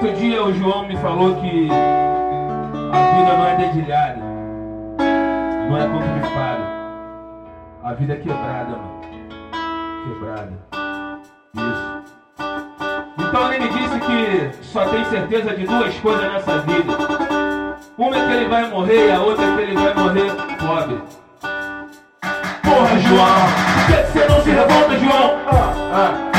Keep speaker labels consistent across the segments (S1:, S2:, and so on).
S1: Certo dia o João me falou que a vida não é dedilhada, não é conto de fada. A vida é quebrada, mano. Quebrada. Isso. Então ele me disse que só tem certeza de duas coisas nessa vida. Uma é que ele vai morrer e a outra é que ele vai morrer pobre. Porra, João, por que, você não se revolta, João? Ah, ah.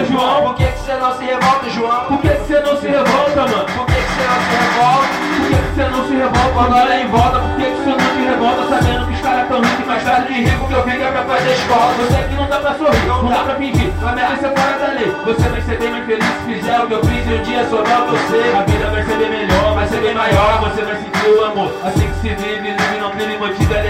S1: Revolta, João?
S2: Por que, que você não se revolta, João?
S1: Por que, que você não se revolta, mano?
S2: Por que, que você não se revolta?
S1: Por que, que você não se revolta quando olha em volta? Por que, que você não se revolta sabendo que os caras tão ricos mais tarde de rico que eu fico é pra fazer escola? Você aqui não dá pra sorrir, não, dá pra fingir, vai merecer fora da lei. Você vai ser bem mais feliz se fizer o que eu fiz e um dia sobrar que sei. A vida vai ser bem melhor, vai ser bem maior, você vai sentir o amor. Assim que se vive, vive, não vive, motivo por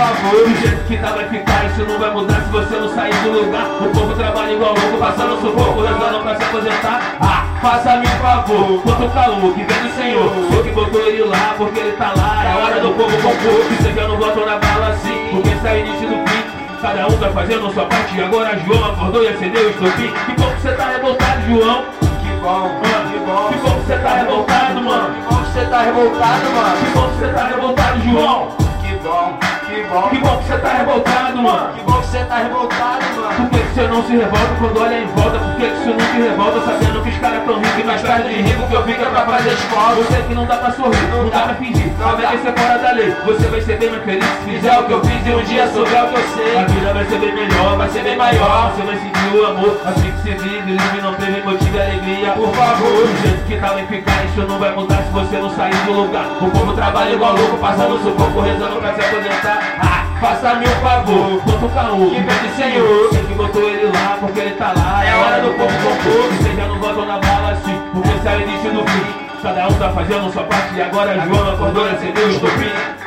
S1: favor. Do jeito que tá vai ficar, isso não vai mudar se você não sair do lugar. O povo trabalha igual louco, passando sufoco, rezando pra se aposentar. Ah, faça-me um favor, quanto calor que vem do Senhor. Eu que botou ele lá, porque ele tá lá. É hora do povo compor, que seja no voto na bala assim. Porque sai início do fim. Cada um tá fazendo sua parte e agora João acordou e acendeu o estopim. Que bom que você tá revoltado, João.
S2: Que bom, que bom.
S1: Que bom que você tá revoltado, mano.
S2: Que bom que você tá revoltado, mano.
S1: Que bom que você tá revoltado, João.
S2: Que bom, que bom.
S1: Que você tá revoltado, mano.
S2: Que bom que você tá revoltado,
S1: não se revolta quando olha em volta? Por que, que você não se revolta sabendo que os caras tão ricos e mais tarde de rico que eu fico é pra fazer escola? Você que não dá pra sorrir, não dá pra fingir, vai merecer fora da lei. Você vai ser bem mais feliz se fizer o que eu fiz e um dia souber o que eu sei. A vida vai ser bem melhor, vai ser bem maior. Você vai sentir o amor, assim que se vive, livre, não teve motivo e alegria. Por favor, do jeito que tá vai ficar, isso não vai mudar se você não sair do lugar. O povo trabalha igual louco, passando sufoco, rezando pra se aposentar. Ah, faça-me um favor, quanto caô, que do Senhor. Você que botou ele Cada um tá fazendo sua parte e agora João acordou acendeu o estopim.